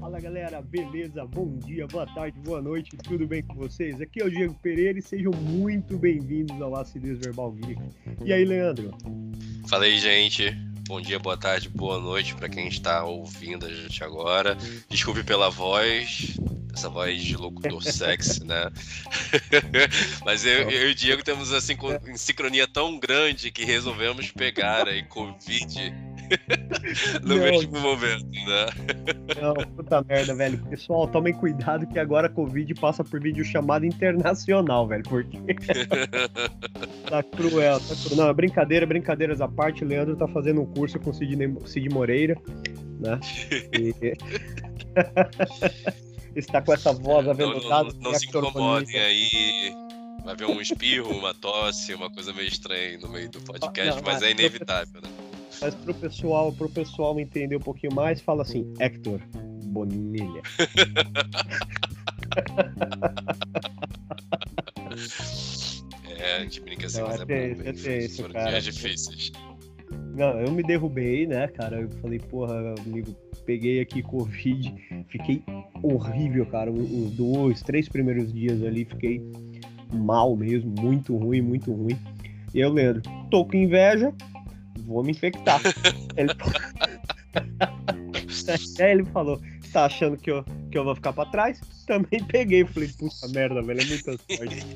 Fala galera, beleza? Bom dia, boa tarde, boa noite, tudo bem com vocês? Aqui é o Diego Pereira e sejam muito bem-vindos ao Acidez Verbal Geek. E aí, Leandro? Fala aí, gente. Bom dia, boa tarde, boa noite para quem está ouvindo a gente agora. Desculpe pela voz, essa voz de locutor sexy, né? Mas eu, eu, e o Diego temos assim sincronia tão grande que resolvemos pegar aí Covid no não, mesmo momento, né? Não, puta merda, velho. Pessoal, tomem cuidado que agora Covid passa por vídeo chamada internacional, velho. Porque. tá cruel, tá cruel. Não, é brincadeira, brincadeiras à parte. Leandro tá fazendo um curso com o Cid, Cid Moreira, né? E... Está com essa voz aveludada. Não, não, não se incomodem aí. Vai ver um espirro, uma tosse, uma coisa meio estranha no meio do podcast, não, mas é inevitável, né? Mas pro pessoal, pro pessoal entender um pouquinho mais, fala assim, Hector Bonilha. é, a gente brinca assim, Não, mas é, é bom. É tenso, Foram cara. dias difíceis. Não, eu me derrubei, né, cara? Eu falei, porra, amigo, peguei aqui Covid, fiquei horrível, cara. Os dois, três primeiros dias ali, fiquei mal mesmo, muito ruim, muito ruim. E eu, Leandro, tô com inveja, vou me infectar. ele... Aí ele falou, tá achando que eu, que eu vou ficar pra trás? Também peguei. Falei, puta merda, velho, é muita sorte.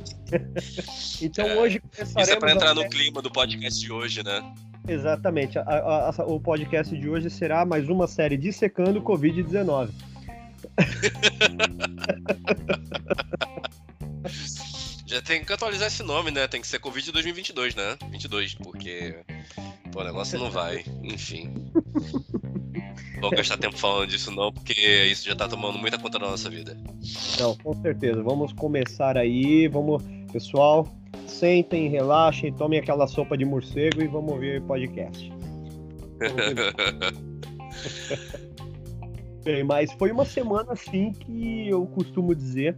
então é, hoje começaremos... Isso é pra entrar no clima do podcast de hoje, né? Exatamente. A, a, a, o podcast de hoje será mais uma série dissecando Covid-19. Já tem que atualizar esse nome, né? Tem que ser Covid 2022, né? 22, porque pô, o negócio não vai. Enfim. Não vou gastar tempo falando disso não, porque isso já tá tomando muita conta da nossa vida. Não, com certeza. Vamos começar aí. Vamos, pessoal, sentem, relaxem, tomem aquela sopa de morcego e vamos ouvir o podcast. Bem, mas foi uma semana assim que eu costumo dizer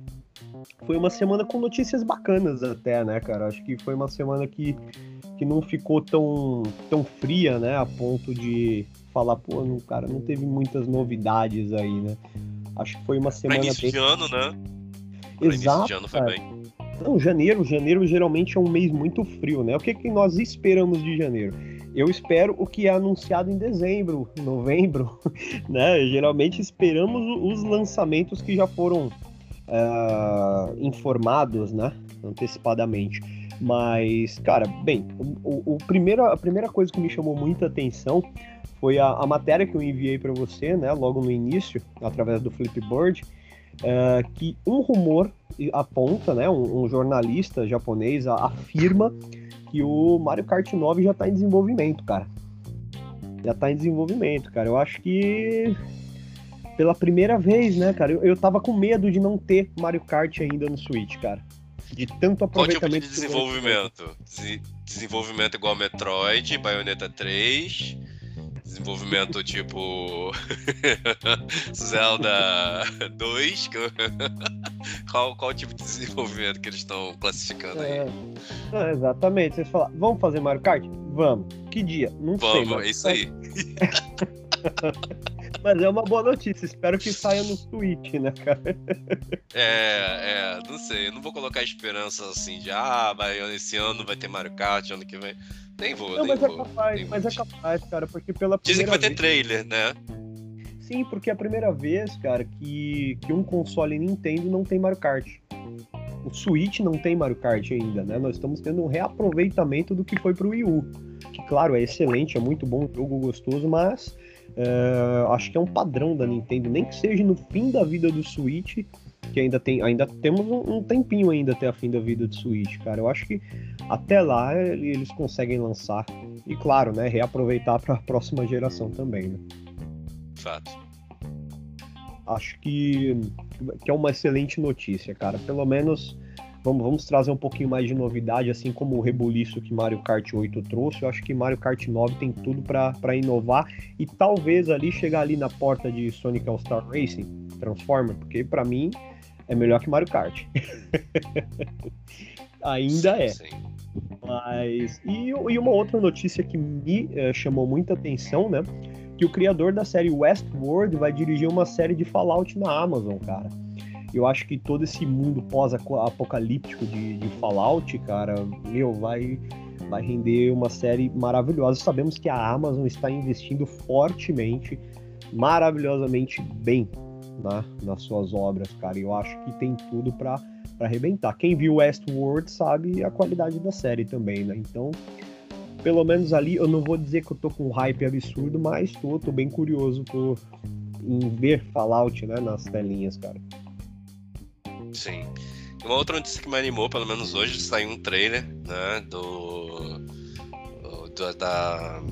foi uma semana com notícias bacanas até, né, cara? Acho que foi uma semana que, que não ficou tão, tão fria, né, a ponto de falar, pô, não, cara, não teve muitas novidades aí, né? Acho que foi uma semana pra início bem... de ano, né? Pra Exato, de ano foi cara. bem. Não, janeiro, janeiro geralmente é um mês muito frio, né? O que, que nós esperamos de janeiro? Eu espero o que é anunciado em dezembro, novembro, né? Geralmente esperamos os lançamentos que já foram uh, informados, né, antecipadamente. Mas, cara, bem, o, o, primeiro, a primeira coisa que me chamou muita atenção foi a, a matéria que eu enviei para você, né, logo no início, através do Flipboard, uh, que um rumor aponta, né, um, um jornalista japonês afirma que o Mario Kart 9 já está em desenvolvimento, cara. Já está em desenvolvimento, cara. Eu acho que pela primeira vez, né, cara? Eu, eu tava com medo de não ter Mario Kart ainda no Switch, cara. De tanto aproveitamento. Qual tipo de desenvolvimento? desenvolvimento igual Metroid, Bayonetta 3. Desenvolvimento tipo Zelda 2. qual, qual tipo de desenvolvimento que eles estão classificando aí? É, é, exatamente. Vocês falam, vamos fazer Mario Kart? Vamos. Que dia? Não vamos, sei. Vamos, é isso aí. Mas é uma boa notícia. Espero que saia no Switch, né, cara? É, é, não sei. Eu não vou colocar esperança assim de ah, vai, esse ano vai ter Mario Kart, ano que vem. Nem vou, não, nem mas é vou. É capaz, mas vez. é capaz, cara, porque pela Dizem que vai ter vez... trailer, né? Sim, porque é a primeira vez, cara, que, que um console Nintendo não tem Mario Kart. O Switch não tem Mario Kart ainda, né? Nós estamos tendo um reaproveitamento do que foi pro Wii U. Que, claro, é excelente, é muito bom, jogo gostoso, mas é, acho que é um padrão da Nintendo, nem que seja no fim da vida do Switch, que ainda tem, ainda temos um, um tempinho ainda até a fim da vida do Switch, cara. Eu acho que até lá eles conseguem lançar e claro, né, reaproveitar para a próxima geração também, né? Fato. Acho que, que é uma excelente notícia, cara. Pelo menos Vamos, vamos trazer um pouquinho mais de novidade, assim como o rebuliço que Mario Kart 8 trouxe. Eu acho que Mario Kart 9 tem tudo para inovar e talvez ali chegar ali na porta de Sonic All Star Racing, Transformer, porque para mim é melhor que Mario Kart. Ainda é. Sim. Mas. E, e, uma outra notícia que me uh, chamou muita atenção, né? Que o criador da série Westworld vai dirigir uma série de Fallout na Amazon, cara. Eu acho que todo esse mundo pós-apocalíptico de, de Fallout, cara, meu, vai, vai render uma série maravilhosa. Sabemos que a Amazon está investindo fortemente, maravilhosamente bem né, nas suas obras, cara. Eu acho que tem tudo para arrebentar. Quem viu Westworld sabe a qualidade da série também, né? Então, pelo menos ali, eu não vou dizer que eu tô com um hype absurdo, mas tô, tô bem curioso tô, em ver Fallout, né, nas telinhas, cara. Sim. Uma outra notícia que me animou, pelo menos hoje, saiu um trailer, né, do, do da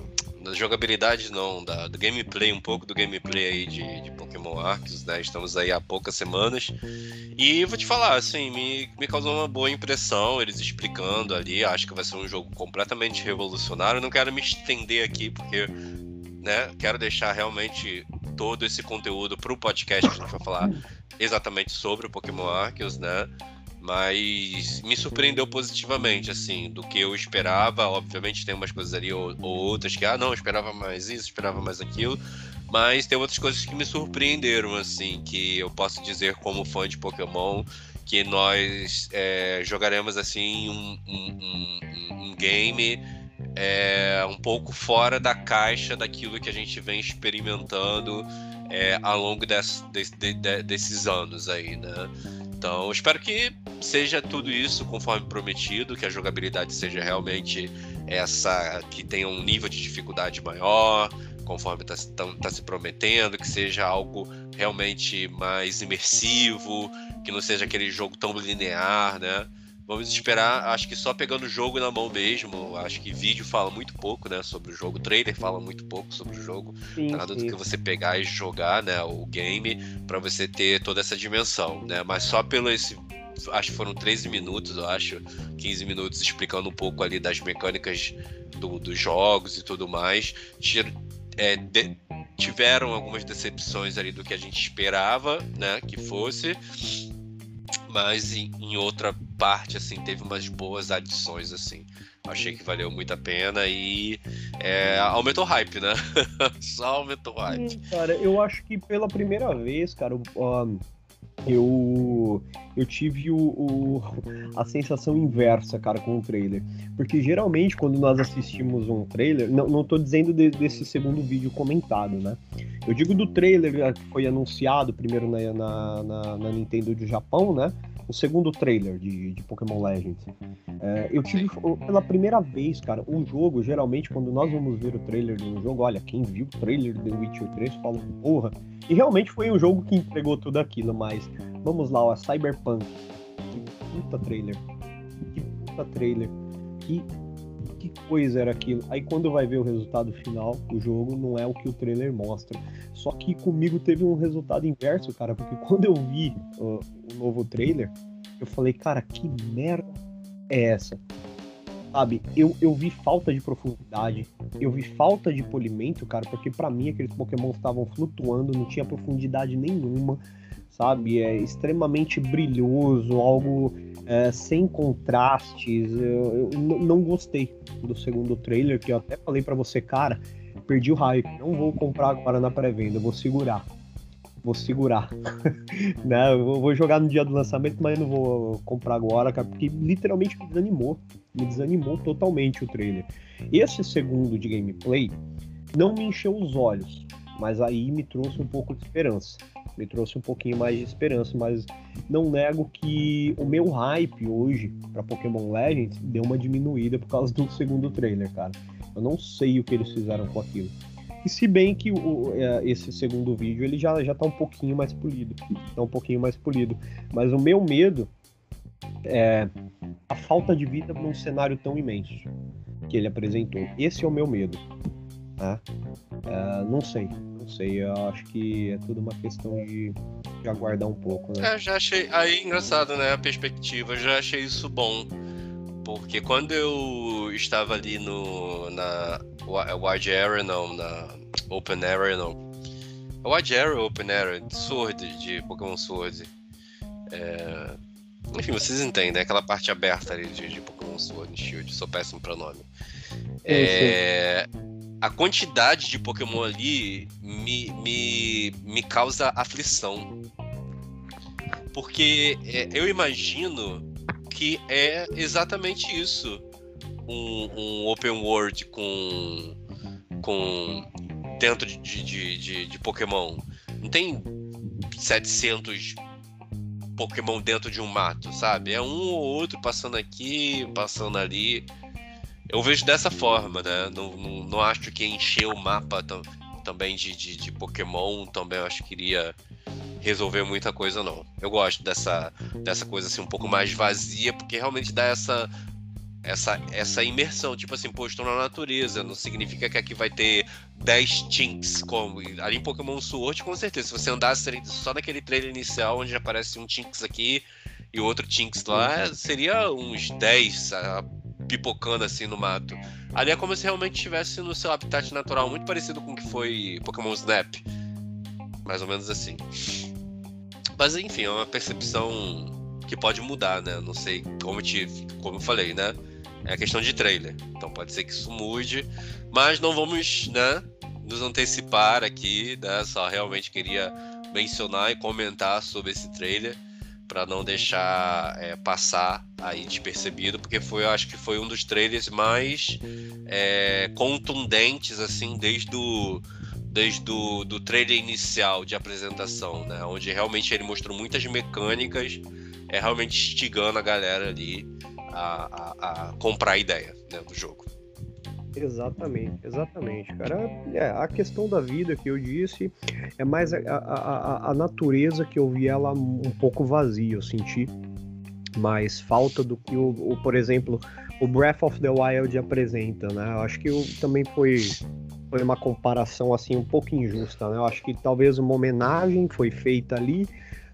da jogabilidade não, da, do gameplay, um pouco do gameplay aí de, de Pokémon Arceus, né? Estamos aí há poucas semanas. E vou te falar, assim, me, me causou uma boa impressão eles explicando ali. Acho que vai ser um jogo completamente revolucionário. Não quero me estender aqui, porque né, quero deixar realmente todo esse conteúdo para o podcast que a gente vai falar exatamente sobre o Pokémon Arceus, né? mas me surpreendeu positivamente, assim, do que eu esperava. Obviamente tem umas coisas ali ou, ou, outras que, ah, não, esperava mais isso, esperava mais aquilo, mas tem outras coisas que me surpreenderam, assim, que eu posso dizer como fã de Pokémon que nós é, jogaremos assim um, um, um, um game é, um pouco fora da caixa daquilo que a gente vem experimentando é, ao longo de, desses anos aí, né? Então, espero que seja tudo isso conforme prometido, que a jogabilidade seja realmente essa, que tenha um nível de dificuldade maior, conforme está tá se prometendo, que seja algo realmente mais imersivo, que não seja aquele jogo tão linear, né? Vamos esperar, acho que só pegando o jogo na mão mesmo. Acho que vídeo fala muito pouco, né, sobre o jogo. O trailer fala muito pouco sobre o jogo. Sim, Nada sim. do que você pegar e jogar, né, o game para você ter toda essa dimensão, né? Mas só pelo esse acho que foram 13 minutos, eu acho, 15 minutos explicando um pouco ali das mecânicas do, dos jogos e tudo mais. É, de, tiveram algumas decepções ali do que a gente esperava, né, que fosse mas em, em, outra parte, assim, teve umas boas adições, assim. Achei que valeu muito a pena e é, aumentou o hype, né? Só aumentou o hype. Sim, cara, eu acho que pela primeira vez, cara, eu eu tive o, o, a sensação inversa, cara, com o trailer. Porque geralmente quando nós assistimos um trailer, não, não tô dizendo de, desse segundo vídeo comentado, né? Eu digo do trailer que foi anunciado primeiro na, na, na, na Nintendo do Japão, né? o segundo trailer de, de Pokémon Legends. É, eu tive pela primeira vez, cara, um jogo, geralmente, quando nós vamos ver o trailer de um jogo, olha, quem viu o trailer de The Witcher 3 fala, porra. E realmente foi um jogo que entregou tudo aquilo, mas vamos lá, ó, Cyberpunk. Que puta trailer. Que puta trailer. Que que coisa era aquilo. Aí quando vai ver o resultado final, o jogo não é o que o trailer mostra. Só que comigo teve um resultado inverso, cara, porque quando eu vi uh, o novo trailer, eu falei, cara, que merda é essa? Sabe, eu, eu vi falta de profundidade, eu vi falta de polimento, cara, porque para mim aqueles Pokémon estavam flutuando, não tinha profundidade nenhuma, sabe? É extremamente brilhoso, algo é, sem contrastes. Eu, eu, não gostei do segundo trailer, que eu até falei para você, cara, perdi o hype. Não vou comprar agora na pré-venda, vou segurar. Vou segurar. né? Vou jogar no dia do lançamento, mas não vou comprar agora, cara, porque literalmente me desanimou. Me desanimou totalmente o trailer. Esse segundo de gameplay não me encheu os olhos, mas aí me trouxe um pouco de esperança me trouxe um pouquinho mais de esperança, mas não nego que o meu hype hoje para Pokémon Legends deu uma diminuída por causa do segundo trailer, cara. Eu não sei o que eles fizeram com aquilo. E se bem que o, é, esse segundo vídeo ele já, já tá um pouquinho mais polido. Tá um pouquinho mais polido. Mas o meu medo é a falta de vida num cenário tão imenso que ele apresentou. Esse é o meu medo. Né? É, não sei não sei, eu acho que é tudo uma questão de, de aguardar um pouco, né? É, já achei. Aí, engraçado, né? A perspectiva, já achei isso bom. Porque quando eu estava ali no. na Wide Area, não, na Open Area, não. Wide Area Open Area, Sword, de Pokémon Sword. É... Enfim, vocês entendem, é aquela parte aberta ali de, de Pokémon Sword Shield, sou péssimo pra nome. É... A quantidade de Pokémon ali me, me, me causa aflição. Porque é, eu imagino que é exatamente isso. Um, um open world com, com dentro de, de, de, de Pokémon. Não tem 700 Pokémon dentro de um mato, sabe? É um ou outro passando aqui, passando ali. Eu vejo dessa forma, né? Não, não, não acho que encher o mapa também de, de, de, Pokémon também eu acho que iria resolver muita coisa, não. Eu gosto dessa, dessa coisa assim um pouco mais vazia, porque realmente dá essa essa, essa imersão, tipo assim, pô, estou na natureza, não significa que aqui vai ter 10 Tinks, como ali em Pokémon Sword, com certeza, se você andasse só naquele trailer inicial, onde aparece um Tinks aqui e outro Tinks lá, seria uns 10 uh, pipocando assim no mato. Ali é como se realmente estivesse no seu habitat natural, muito parecido com o que foi Pokémon Snap. Mais ou menos assim. Mas enfim, é uma percepção que pode mudar, né? Não sei como, te, como eu falei, né? É questão de trailer. Então pode ser que isso mude, mas não vamos, né, nos antecipar aqui, né? Só realmente queria mencionar e comentar sobre esse trailer para não deixar é, passar aí despercebido, porque foi, eu acho que foi um dos trailers mais é, contundentes assim desde o desde o do trailer inicial de apresentação, né? Onde realmente ele mostrou muitas mecânicas, é realmente instigando a galera ali a, a, a comprar a ideia né, do jogo. Exatamente, exatamente, cara. É, a questão da vida que eu disse é mais a, a, a, natureza que eu vi ela um pouco vazia, eu senti mais falta do que o, o, por exemplo, o Breath of the Wild apresenta, né? Eu acho que eu, também foi foi uma comparação assim um pouco injusta, né? Eu acho que talvez uma homenagem foi feita ali,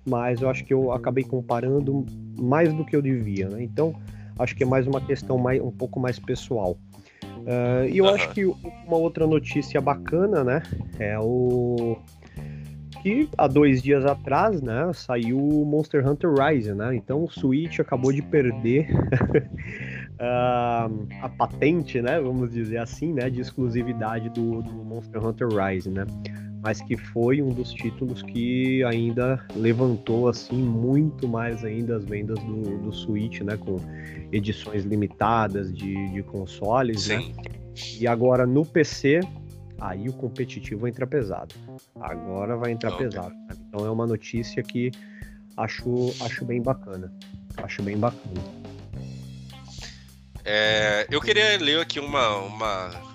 mas eu acho que eu acabei comparando mais do que eu devia, né? Então, acho que é mais uma questão mais, um pouco mais pessoal. Uh, e eu uhum. acho que uma outra notícia bacana, né, é o que há dois dias atrás, né, saiu o Monster Hunter Rise, né? Então o Switch acabou de perder uh, a patente, né, vamos dizer assim, né, de exclusividade do, do Monster Hunter Rise, né? Mas que foi um dos títulos que ainda levantou assim muito mais ainda as vendas do, do Switch, né, com edições limitadas de, de consoles, né? Sim. né? E agora no PC, aí o competitivo entra pesado. Agora vai entrar pesado. Né? Então é uma notícia que acho, acho bem bacana. Acho bem bacana. É, eu queria ler aqui uma, uma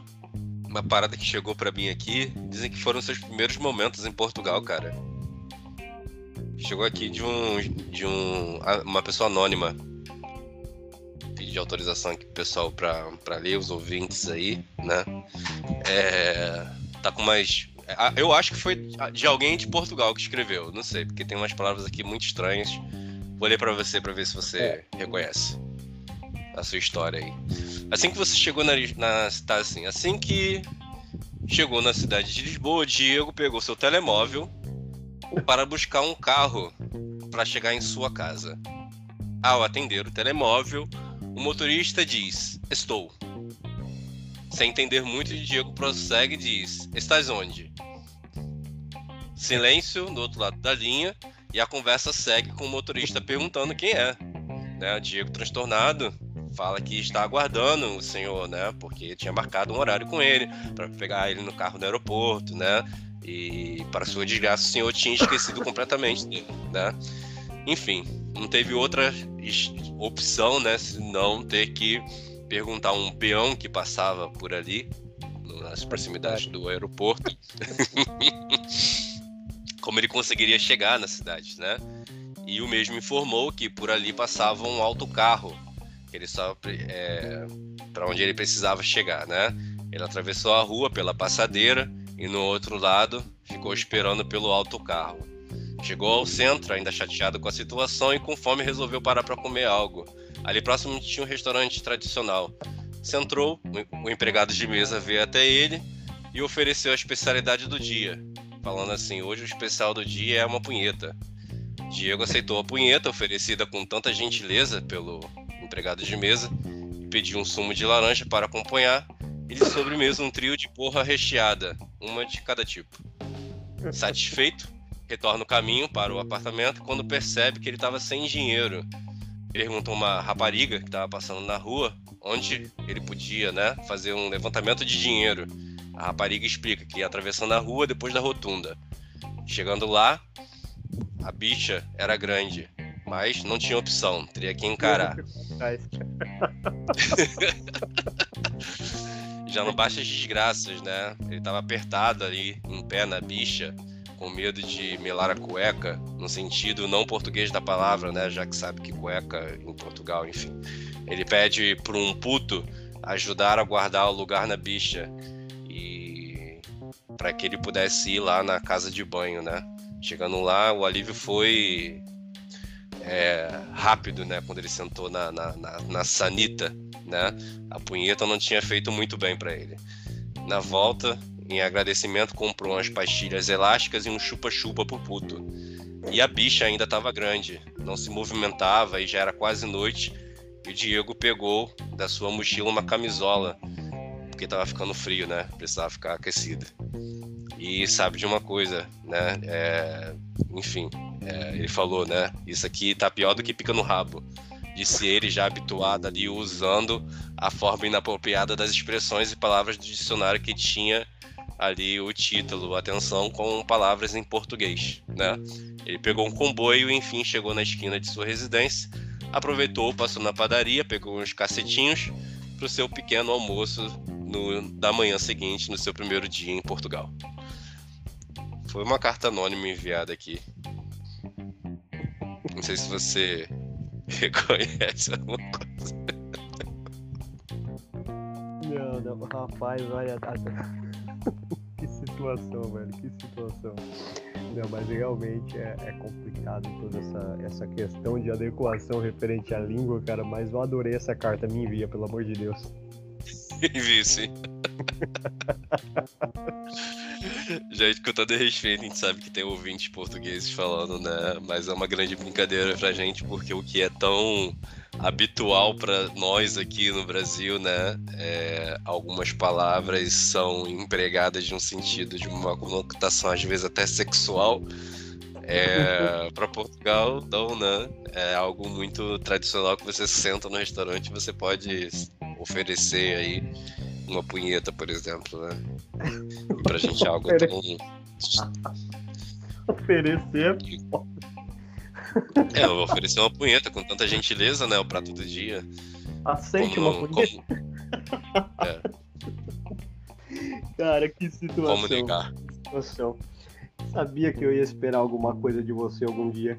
uma parada que chegou para mim aqui. Dizem que foram seus primeiros momentos em Portugal, cara. Chegou aqui de um. de um. uma pessoa anônima. Pedi de autorização aqui pro pessoal pra, pra ler, os ouvintes aí, né? É, tá com mais. Eu acho que foi de alguém de Portugal que escreveu, não sei, porque tem umas palavras aqui muito estranhas. Vou ler pra você pra ver se você é. reconhece a sua história aí. Assim que você chegou na, na tá assim, assim que chegou na cidade de Lisboa, Diego pegou seu telemóvel para buscar um carro para chegar em sua casa. Ao atender o telemóvel, o motorista diz: "Estou". Sem entender muito, Diego prossegue e diz: "Estás onde?" Silêncio do outro lado da linha e a conversa segue com o motorista perguntando quem é. Né? Diego transtornado fala que está aguardando o senhor, né? Porque tinha marcado um horário com ele para pegar ele no carro do aeroporto, né? E para sua desgraça, o senhor tinha esquecido completamente dele, né? Enfim, não teve outra opção, né? Senão ter que perguntar a um peão que passava por ali, nas proximidades do aeroporto, como ele conseguiria chegar na cidade, né? E o mesmo informou que por ali passava um autocarro ele só é, para onde ele precisava chegar, né? Ele atravessou a rua pela passadeira e no outro lado ficou esperando pelo autocarro. Chegou ao centro, ainda chateado com a situação e com fome resolveu parar para comer algo. Ali próximo tinha um restaurante tradicional. Centrou, o empregado de mesa veio até ele e ofereceu a especialidade do dia, falando assim: hoje o especial do dia é uma punheta. Diego aceitou a punheta oferecida com tanta gentileza pelo empregado de mesa pediu um sumo de laranja para acompanhar e de sobremesa um trio de porra recheada, uma de cada tipo. Satisfeito, retorna o caminho para o apartamento quando percebe que ele estava sem dinheiro. Pergunta uma rapariga que estava passando na rua onde ele podia né, fazer um levantamento de dinheiro. A rapariga explica que ia atravessando a rua depois da rotunda. Chegando lá, a bicha era grande, mas não tinha opção, teria que encarar. Já não basta as desgraças, né? Ele estava apertado ali, em pé na bicha, com medo de melar a cueca, no sentido não português da palavra, né? Já que sabe que cueca em Portugal, enfim. Ele pede para um puto ajudar a guardar o lugar na bicha e para que ele pudesse ir lá na casa de banho, né? Chegando lá, o alívio foi é, rápido, né? Quando ele sentou na, na, na, na, sanita, né? A punheta não tinha feito muito bem para ele. Na volta, em agradecimento, comprou umas pastilhas elásticas e um chupa-chupa pro puto. E a bicha ainda estava grande, não se movimentava e já era quase noite. E o Diego pegou da sua mochila uma camisola, porque estava ficando frio, né? Precisava ficar aquecida. E sabe de uma coisa, né? É, enfim, é, ele falou, né? Isso aqui tá pior do que pica no rabo. Disse ele já habituado ali usando a forma inapropriada das expressões e palavras do dicionário que tinha ali o título, atenção com palavras em português, né? Ele pegou um comboio e enfim chegou na esquina de sua residência, aproveitou, passou na padaria, pegou uns cacetinhos para o seu pequeno almoço no, da manhã seguinte, no seu primeiro dia em Portugal. Foi uma carta anônima enviada aqui. Não sei se você reconhece alguma coisa. Não, não, rapaz, olha. que situação, velho, que situação. Não, mas realmente é, é, complicado toda essa, essa questão de adequação referente à língua, cara. Mas eu adorei essa carta, me envia, pelo amor de Deus. Sim. Gente, com todo respeito, a gente sabe que tem ouvintes portugueses falando, né? Mas é uma grande brincadeira pra gente, porque o que é tão habitual para nós aqui no Brasil, né? É, algumas palavras são empregadas de um sentido, de uma conotação às vezes até sexual. É, para Portugal, não, né? É algo muito tradicional que você senta no restaurante e você pode oferecer aí uma punheta, por exemplo, né? E pra gente é algo tão. Oferecer é, eu vou oferecer uma punheta com tanta gentileza, né? O prato do dia. Aceite como, uma punheta. Como... É. Cara, que situação. Como negar? Que situação. Sabia que eu ia esperar alguma coisa de você algum dia.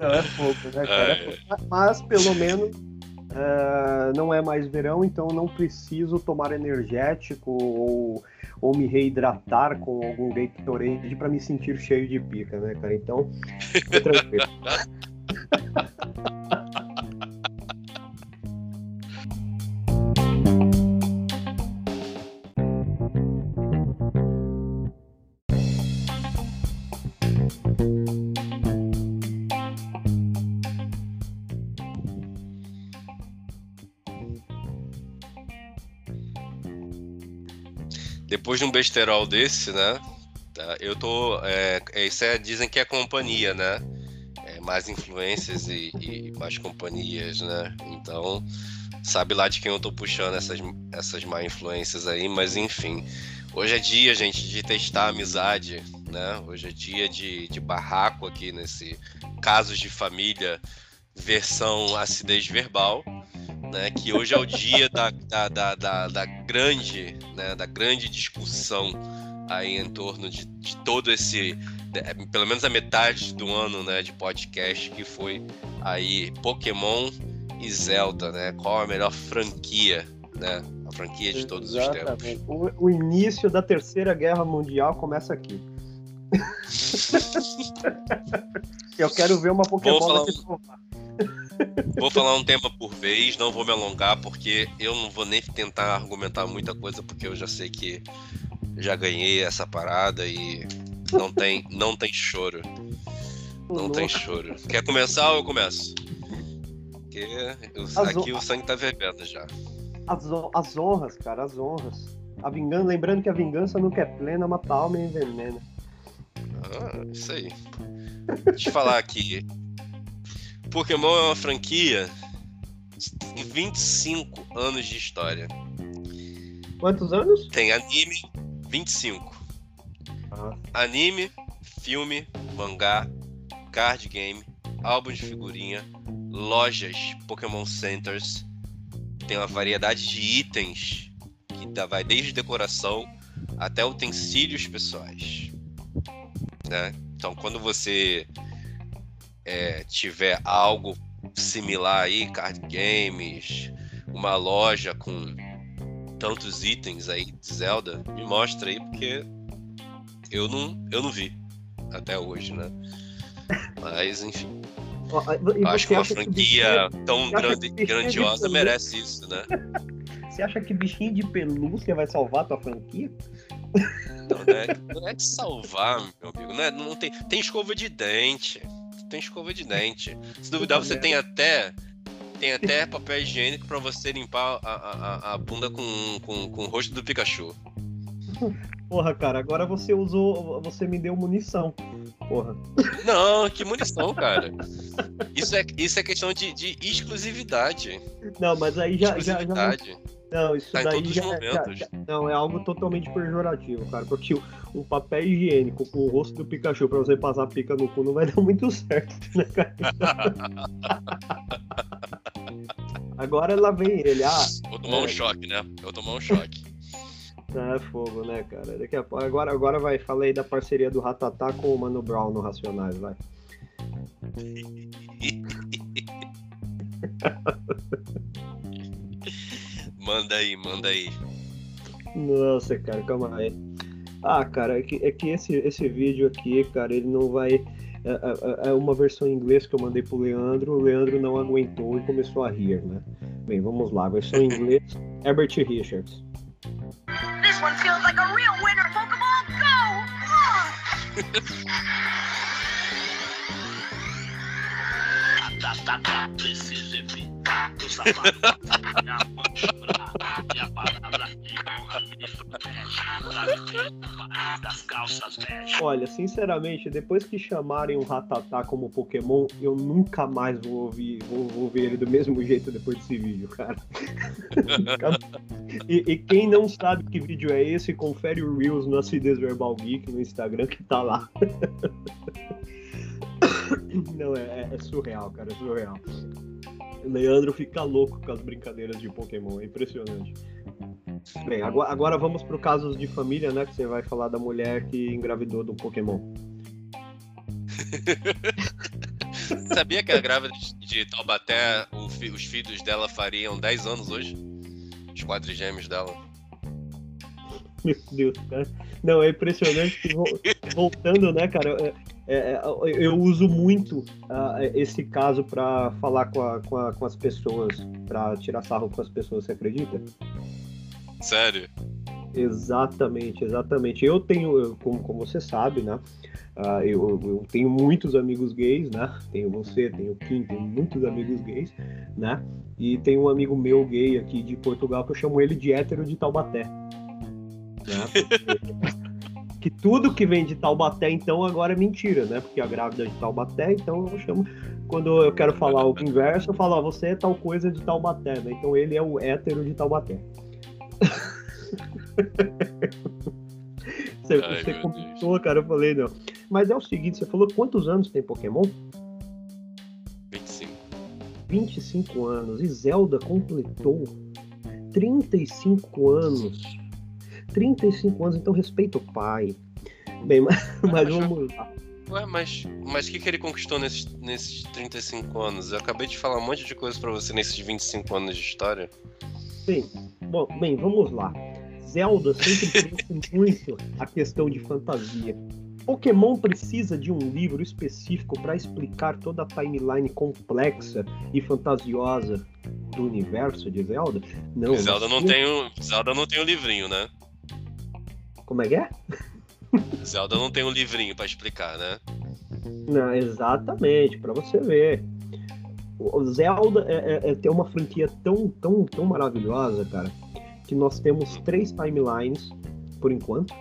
Não, é pouco, né, cara? É, é. Mas pelo menos uh, não é mais verão, então não preciso tomar energético ou, ou me reidratar com algum Gatorade para me sentir cheio de pica, né, cara? Então, tô tranquilo. depois de um besterol desse, né? Tá, eu tô. É, é, isso é, dizem que é companhia, né? É, mais influências e, e, mais companhias, né? Então, sabe lá de quem eu tô puxando essas, essas má influências aí, mas enfim. Hoje é dia, gente, de testar a amizade, né? Hoje é dia de, de barraco aqui nesse Casos de Família, versão acidez verbal né, que hoje é o dia da, da, da, da, da grande, né, da grande discussão aí em torno de, de todo esse, pelo menos a metade do ano, né, de podcast que foi aí Pokémon e Zelda, né? Qual a melhor franquia, né? A franquia de todos Exatamente. os tempos. O, o início da Terceira Guerra Mundial começa aqui. Eu quero ver uma Pokémon Vou falar... Vou falar um tema por vez, não vou me alongar, porque eu não vou nem tentar argumentar muita coisa, porque eu já sei que já ganhei essa parada e não tem, não tem choro. Não tem choro. Quer começar ou eu começo? Porque eu, aqui o sangue tá fervendo já. As, as honras, cara, as honras. A vingança, lembrando que a vingança nunca é plena, mata a alma e envenena. Ah, isso aí. Deixa eu falar aqui. Pokémon é uma franquia de 25 anos de história. Quantos anos? Tem anime, 25. Ah. Anime, filme, mangá, card game, álbum de figurinha, lojas, Pokémon Centers. Tem uma variedade de itens que vai desde decoração até utensílios pessoais. Né? Então, quando você é, tiver algo similar aí, card games, uma loja com tantos itens aí de Zelda, me mostra aí, porque eu não, eu não vi até hoje, né? Mas, enfim. acho que uma franquia que tão grande, grandiosa merece isso, né? Você acha que bichinho de pelúcia vai salvar a tua franquia? Não, não é, não é de salvar, meu amigo. Não, é, não tem, tem escova de dente. Tem escova de dente. Se duvidar, você tem até tem até papel higiênico para você limpar a, a, a bunda com, com, com o rosto do Pikachu. Porra, cara, agora você usou. Você me deu munição. Porra. Não, que munição, cara. Isso é, isso é questão de, de exclusividade. Não, mas aí já. já, já não, isso tá daí já, já, já, Não, é algo totalmente pejorativo, cara. Porque o, o, papel higiênico com o rosto do Pikachu pra você passar pica no cu não vai dar muito certo, né, cara? Agora lá vem ele. Ah, Vou tomar é... um choque, né? Vou tomar um choque. Ah, é fogo, né, cara? Daqui a pouco. Agora, agora vai. Falei da parceria do Ratatá com o Mano Brown no Racionais, vai. manda aí, manda aí. Nossa, cara, calma aí. Ah, cara, é que, é que esse, esse vídeo aqui, cara, ele não vai. É, é, é, uma versão em inglês que eu mandei pro Leandro, o Leandro não aguentou e começou a rir, né? Bem, vamos lá, versão em inglês, Herbert Richards. This one feels like a real winner, Pokeball Go! This is Olha, sinceramente, depois que chamarem o Ratatá como Pokémon, eu nunca mais vou ouvir, vou, vou ver ele do mesmo jeito depois desse vídeo, cara. e, e, quem não sabe que vídeo é esse, confere o Reels no Acidez Verbal Geek no Instagram que tá lá. não, é, é surreal, cara, é surreal. Leandro fica louco com as brincadeiras de Pokémon, é impressionante. Bem, agora, vamos para o casos de família, né? Que você vai falar da mulher que engravidou do Pokémon. Sabia que a grávida de Taubaté, os filhos dela fariam 10 anos hoje? Os quadrigêmeos dela. Meu Deus, cara. Não, é impressionante que voltando, né, cara? É, é, é, eu uso muito uh, esse caso para falar com, a, com, a, com, as pessoas, para tirar sarro com as pessoas, você acredita? Sério? Exatamente, exatamente. Eu tenho, como, como você sabe, né? Uh, eu, eu, tenho muitos amigos gays, né? Tenho você, tenho o Kim, tenho muitos amigos gays, né? E tem um amigo meu gay aqui de Portugal que eu chamo ele de hétero de Taubaté. Né? Porque que tudo que vem de Taubaté, então, agora é mentira, né? Porque a grávida é de Taubaté, então eu chamo. Quando eu quero falar o inverso, eu falo, ah, você é tal coisa de Taubaté, né? Então ele é o hétero de Taubaté. Você, Ai, você comentou, cara, eu falei, não. Mas é o seguinte, você falou quantos anos tem Pokémon? 25. 25 anos. E Zelda completou 35 anos 35 anos, então respeita o pai. Bem, mas, mas vamos lá. Ué, mas mas o que, que ele conquistou nesses, nesses 35 anos? Eu acabei de falar um monte de coisa para você nesses 25 anos de história. Bem, bom, bem, vamos lá. Zelda sempre trouxe muito a questão de fantasia. Pokémon precisa de um livro específico para explicar toda a timeline complexa e fantasiosa do universo de Zelda? Não. Zelda não tem um, Zelda não tem um livrinho, né? Como é que é? Zelda não tem um livrinho para explicar, né? Não, exatamente, para você ver. O Zelda é, é, é, uma franquia tão, tão, tão maravilhosa, cara, que nós temos três timelines por enquanto,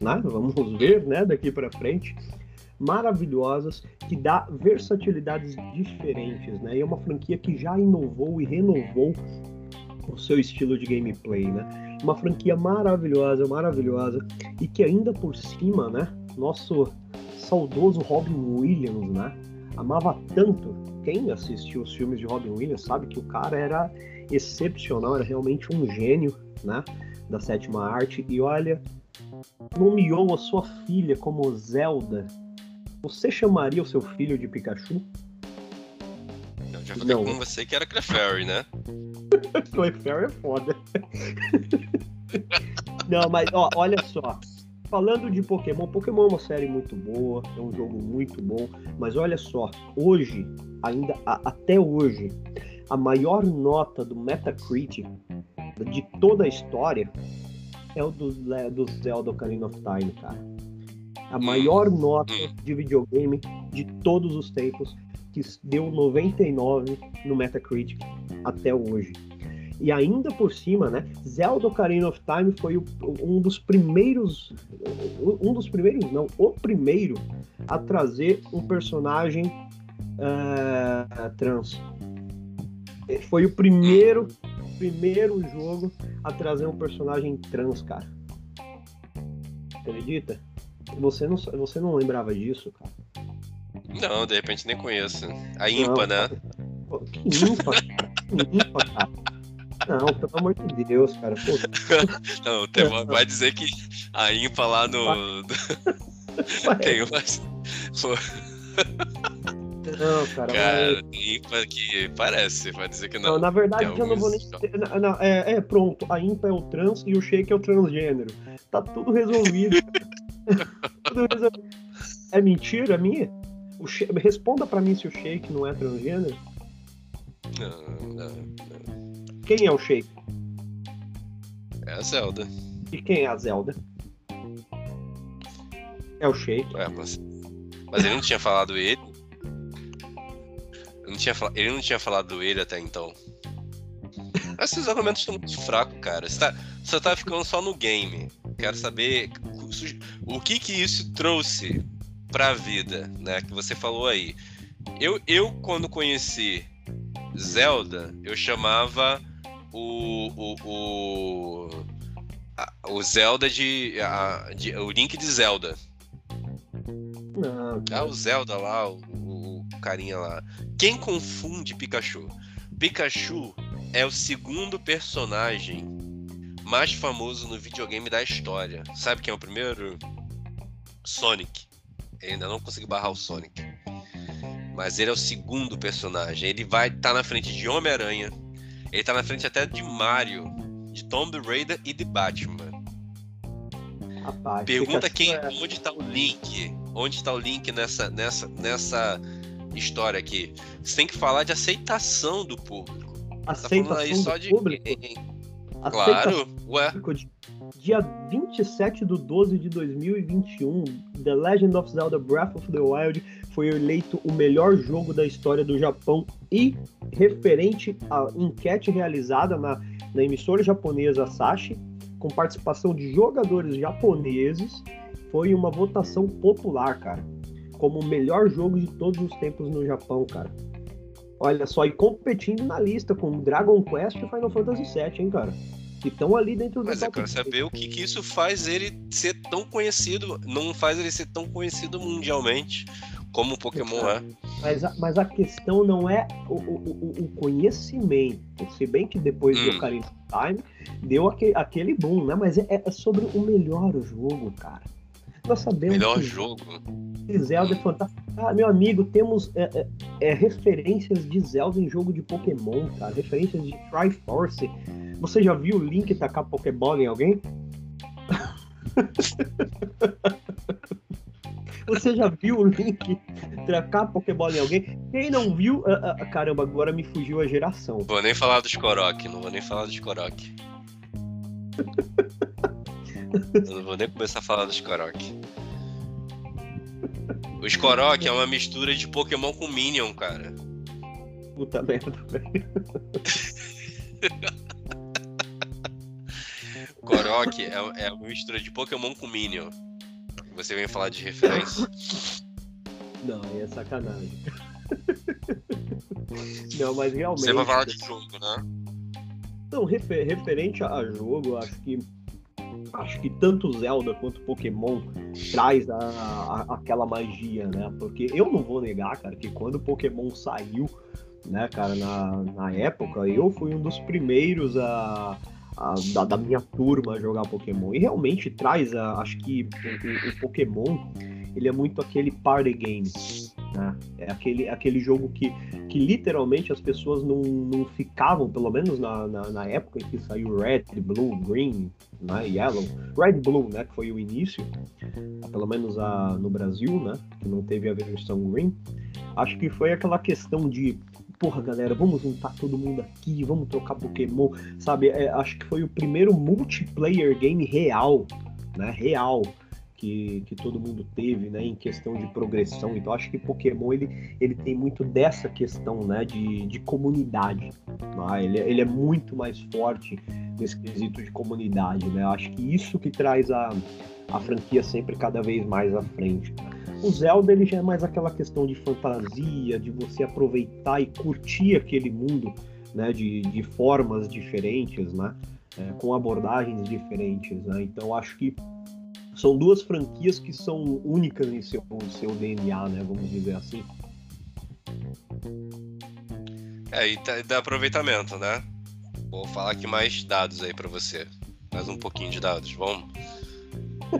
né? Vamos ver, né, daqui para frente, maravilhosas que dá versatilidades diferentes, né? E é uma franquia que já inovou e renovou o seu estilo de gameplay, né? Uma franquia maravilhosa, maravilhosa e que ainda por cima, né? Nosso saudoso Robin Williams, né? Amava tanto. Quem assistiu os filmes de Robin Williams sabe que o cara era excepcional, era realmente um gênio, né? Da sétima arte. E olha, nomeou a sua filha como Zelda. Você chamaria o seu filho de Pikachu? Eu já falei Não. com você que era Clefairy, né? Clefairy é foda. Não, mas ó, olha só falando de Pokémon, Pokémon é uma série muito boa, é um jogo muito bom, mas olha só, hoje, ainda a, até hoje, a maior nota do Metacritic de toda a história é o do, do Zelda Ocarina of Time, cara. A maior nota de videogame de todos os tempos, que deu 99 no Metacritic até hoje. E ainda por cima, né, Zelda Ocarina of Time foi o, um dos primeiros, um dos primeiros, não, o primeiro a trazer um personagem uh, trans. Foi o primeiro, primeiro jogo a trazer um personagem trans, cara. Acredita? Você não, você não lembrava disso, cara? Não, de repente nem conheço. A Impa, não, né? Que Impa. Que Impa, cara. Não, pelo amor de Deus, cara. Não, tem, vai dizer que a IMPA lá no. tem umas. Não, cara. Cara, mas... IMPA que parece, vai dizer que não. Não, na verdade eu não vou nem. Não, não, é, é, pronto. A IMPA é o trans e o Shake é o transgênero. Tá tudo resolvido. tudo resolvido. É mentira minha? O Responda pra mim se o Shake não é transgênero. Não, não, não. Quem é o Sheik? É a Zelda. E quem é a Zelda? É o Sheik. Ué, mas, mas ele não tinha falado ele? Ele não, tinha, ele não tinha falado ele até então. Esses argumentos estão muito fracos, cara. Você tá, você tá ficando só no game. Quero saber o que que isso trouxe pra vida, né? Que você falou aí. Eu, eu quando conheci Zelda, eu chamava o, o, o, a, o Zelda de, a, de, O Link de Zelda. Não, ah, o Zelda lá, o, o carinha lá. Quem confunde Pikachu? Pikachu é o segundo personagem mais famoso no videogame da história. Sabe quem é o primeiro? Sonic. Ainda não consegui barrar o Sonic. Mas ele é o segundo personagem. Ele vai estar tá na frente de Homem-Aranha, ele tá na frente até de Mario, de Tomb Raider e de Batman. Rapaz, Pergunta quem, é... onde tá o link? Onde está o link nessa, nessa, nessa história aqui? Você tem que falar de aceitação do público. Aceitação tá aí só de público? Claro, ué. Dia 27 de 12 de 2021, The Legend of Zelda Breath of the Wild foi eleito o melhor jogo da história do Japão e referente à enquete realizada na, na emissora japonesa Sashi, com participação de jogadores japoneses, foi uma votação popular, cara, como o melhor jogo de todos os tempos no Japão, cara. Olha só, e competindo na lista com Dragon Quest e Final Fantasy VII, hein, cara. Que estão ali dentro do Mas eu quero saber o que, que isso faz ele ser tão conhecido, não faz ele ser tão conhecido mundialmente como o Pokémon é. Mas a, mas a questão não é o, o, o conhecimento. Se bem que depois hum. do Ocarina Time deu aquele, aquele boom, né? Mas é, é, sobre o melhor jogo, cara. Nós sabemos. Melhor que jogo. Zelda é fantástico. Ah, meu amigo, temos é, é, é, referências de Zelda em jogo de Pokémon, cara. Referências de Triforce. Você já viu o Link tacar Pokébola em alguém? Você já viu o Link trocar Pokébola em alguém? Quem não viu, uh, uh, caramba, agora me fugiu a geração. Vou nem falar dos Korok, não vou nem falar dos Korok. Eu não vou nem começar a falar dos Korok. O Skorok é uma mistura de Pokémon com Minion, cara. Puta merda, velho. Korok é, é uma mistura de Pokémon com Minion. Você vem falar de referência? Não, aí é sacanagem. Não, mas realmente. Você vai falar de jogo, né? Não, refer referente a jogo, acho que acho que tanto Zelda quanto Pokémon traz a, a, aquela magia, né? Porque eu não vou negar, cara, que quando Pokémon saiu, né, cara, na, na época, eu fui um dos primeiros a, a da, da, minha turma jogar Pokémon. E realmente traz, a, acho que o, o Pokémon, ele é muito aquele party game né? É aquele, aquele jogo que, que literalmente as pessoas não, não ficavam, pelo menos na, na, na época em que saiu Red, Blue, Green, né? Yellow. Red Blue, né? Que foi o início, pelo menos a, no Brasil, né? Que não teve a versão Green. Acho que foi aquela questão de porra, galera, vamos juntar todo mundo aqui, vamos trocar Pokémon, sabe? É, acho que foi o primeiro multiplayer game real, né? Real que, que todo mundo teve, né, em questão de progressão. Então acho que Pokémon ele, ele tem muito dessa questão, né, de, de comunidade. Né? Ele, ele é muito mais forte nesse quesito de comunidade, né? Acho que isso que traz a, a franquia sempre cada vez mais à frente. O Zelda ele já é mais aquela questão de fantasia, de você aproveitar e curtir aquele mundo, né, de, de formas diferentes, né? É, com abordagens diferentes, né? Então acho que são duas franquias que são únicas em seu, seu DNA, né? Vamos dizer assim. É, e tá, dá aproveitamento, né? Vou falar aqui mais dados aí para você. Mais um pouquinho de dados, vamos?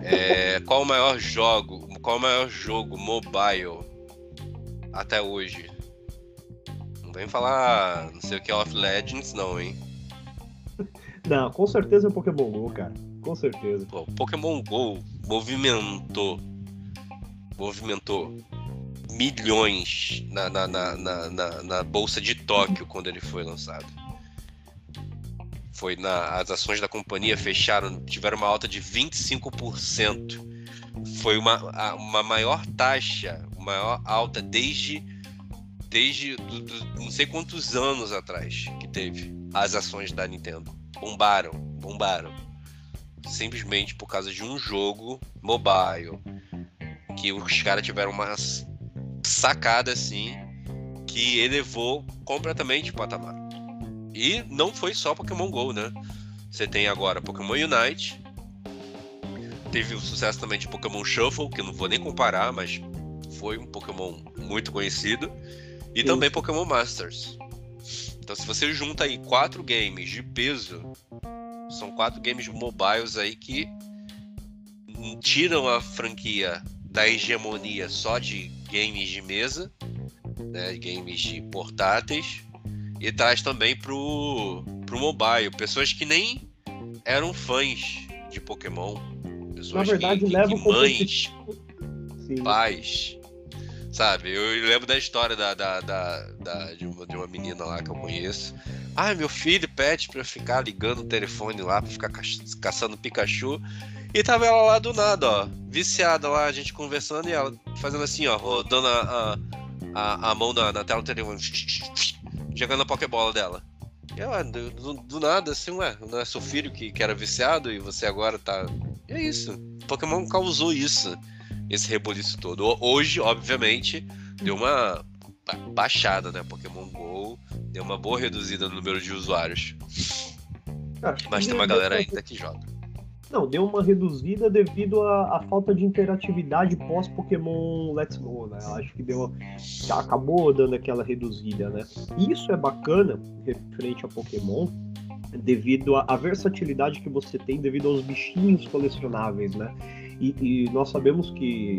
É, qual o maior jogo, qual o maior jogo mobile até hoje? Não vem falar não sei o que é of Legends não, hein? Não, com certeza é Pokémon GO, cara. Com certeza. Pô, Pokémon GO movimentou. Movimentou milhões na, na, na, na, na bolsa de Tóquio quando ele foi lançado. Foi na, as ações da companhia fecharam, tiveram uma alta de 25%. Foi uma, uma maior taxa, maior alta desde desde do, do, não sei quantos anos atrás que teve as ações da Nintendo. Bombaram, bombaram simplesmente por causa de um jogo mobile que os caras tiveram uma sacada assim que elevou completamente o patamar. E não foi só Pokémon Go, né? Você tem agora Pokémon Unite. Teve o sucesso também de Pokémon Shuffle, que eu não vou nem comparar, mas foi um Pokémon muito conhecido. E Sim. também Pokémon Masters. Então se você junta aí quatro games de peso são quatro games mobiles aí que tiram a franquia da hegemonia só de games de mesa, né, games de portáteis, e traz também pro, pro mobile. Pessoas que nem eram fãs de Pokémon. Pessoas Na verdade, que, que, que mães, pais. Sabe, eu lembro da história da, da, da, da de, uma, de uma menina lá que eu conheço Ai, meu filho pede pra eu ficar ligando o telefone lá, pra ficar ca caçando Pikachu. E tava ela lá do nada, ó, viciada lá, a gente conversando e ela fazendo assim, ó, rodando a, a, a mão na, na tela do telefone, jogando a Pokébola dela. Do, do, do, nada, assim, ué, não é seu filho que, que era viciado e você agora tá. E é isso. Pokémon causou isso, esse reboliço todo. Hoje, obviamente, deu uma baixada, né? Pokémon GO deu uma boa reduzida no número de usuários. Mas tem uma galera ainda que joga. Não, deu uma reduzida devido à, falta de interatividade pós-Pokémon Let's Go, né? Acho que deu, acabou dando aquela reduzida, né? Isso é bacana, referente a Pokémon, devido à, à versatilidade que você tem devido aos bichinhos colecionáveis, né? E, e nós sabemos que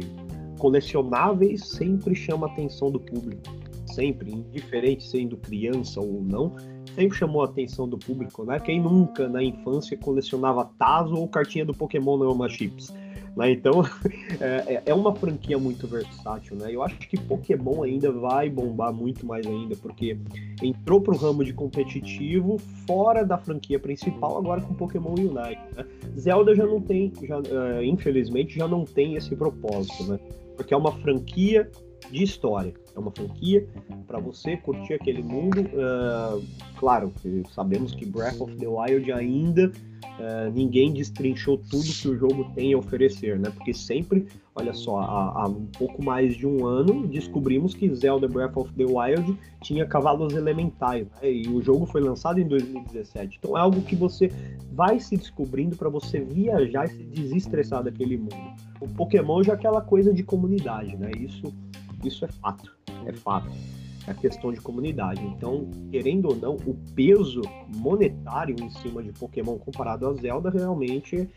colecionáveis sempre chama a atenção do público sempre, indiferente sendo criança ou não, sempre chamou a atenção do público, né? Quem nunca na infância colecionava Tazo ou cartinha do Pokémon Neoma Chips? Né? Então, é, é, é, uma franquia muito versátil, né? Eu acho que Pokémon ainda vai bombar muito mais ainda, porque entrou pro ramo de competitivo fora da franquia principal, agora com Pokémon Unite. Né? Zelda já não tem, já, uh, infelizmente, já não tem esse propósito, né? Porque é uma franquia de história. É uma franquia para você curtir aquele mundo. Uh, claro, sabemos que Breath of the Wild ainda uh, ninguém destrinchou tudo que o jogo tem a oferecer, né? Porque sempre, olha só, há, há, um pouco mais de um ano descobrimos que Zelda Breath of the Wild tinha cavalos elementais, né? E o jogo foi lançado em 2017. Então é algo que você vai se descobrindo para você viajar e se desestressar daquele mundo. O Pokémon já é aquela coisa de comunidade, né? Isso isso é fato, é fato. É a questão de comunidade. Então, querendo ou não, o peso monetário em cima de Pokémon comparado a Zelda realmente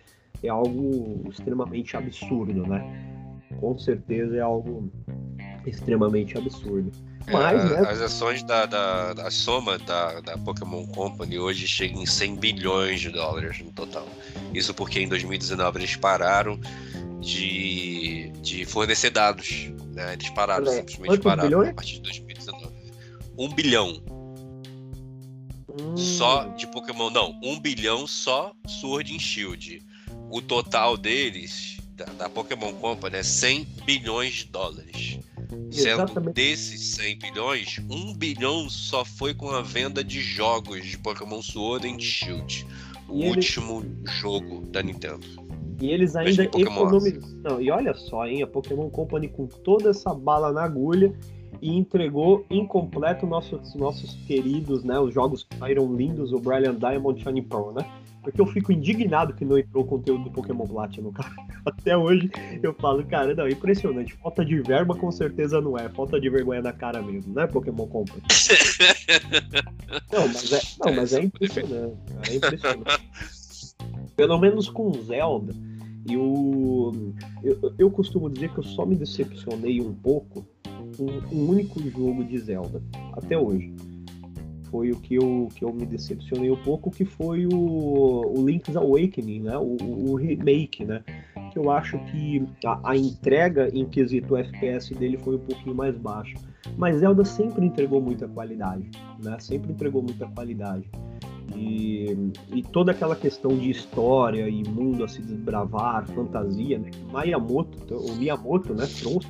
é algo extremamente absurdo, né? Com certeza é algo extremamente absurdo. É, Mas, é, né? As ações da, da, da soma da, da Pokémon Company hoje chegam em 100 bilhões de dólares no total. Isso porque em 2019 eles pararam de, de fornecer dados né? Eles pararam, é. simplesmente pararam bilhões? a partir de 2019. Um bilhão. Hum. Só de Pokémon. Não, um bilhão só Sword and Shield. O total deles, da, da Pokémon Company, é 100 bilhões de dólares. Exatamente. Sendo desses 100 bilhões, 1 bilhão só foi com a venda de jogos de Pokémon Sword and Shield. O e último jogo da Nintendo. E eles ainda economizam. E olha só, hein? A Pokémon Company com toda essa bala na agulha e entregou incompleto nossos, nossos queridos, né? Os jogos que saíram lindos, o Brilliant Diamond Shiny Pearl, né? Porque eu fico indignado que não entrou o conteúdo do Pokémon Platinum, cara. Até hoje eu falo, cara, não, impressionante. Falta de verba com certeza não é. Falta de vergonha na cara mesmo, né, Pokémon Company? não, mas é, não, mas é impressionante. É impressionante. Pelo menos com Zelda, eu, eu, eu costumo dizer que eu só me decepcionei um pouco com um único jogo de Zelda, até hoje. Foi o que eu, que eu me decepcionei um pouco, que foi o, o Link's Awakening, né? O, o remake, né? Que eu acho que a, a entrega em quesito FPS dele foi um pouquinho mais baixa. Mas Zelda sempre entregou muita qualidade, né? Sempre entregou muita qualidade. E, e, toda aquela questão de história e mundo a se desbravar, fantasia, né? Miyamoto, o Miyamoto, né, trouxe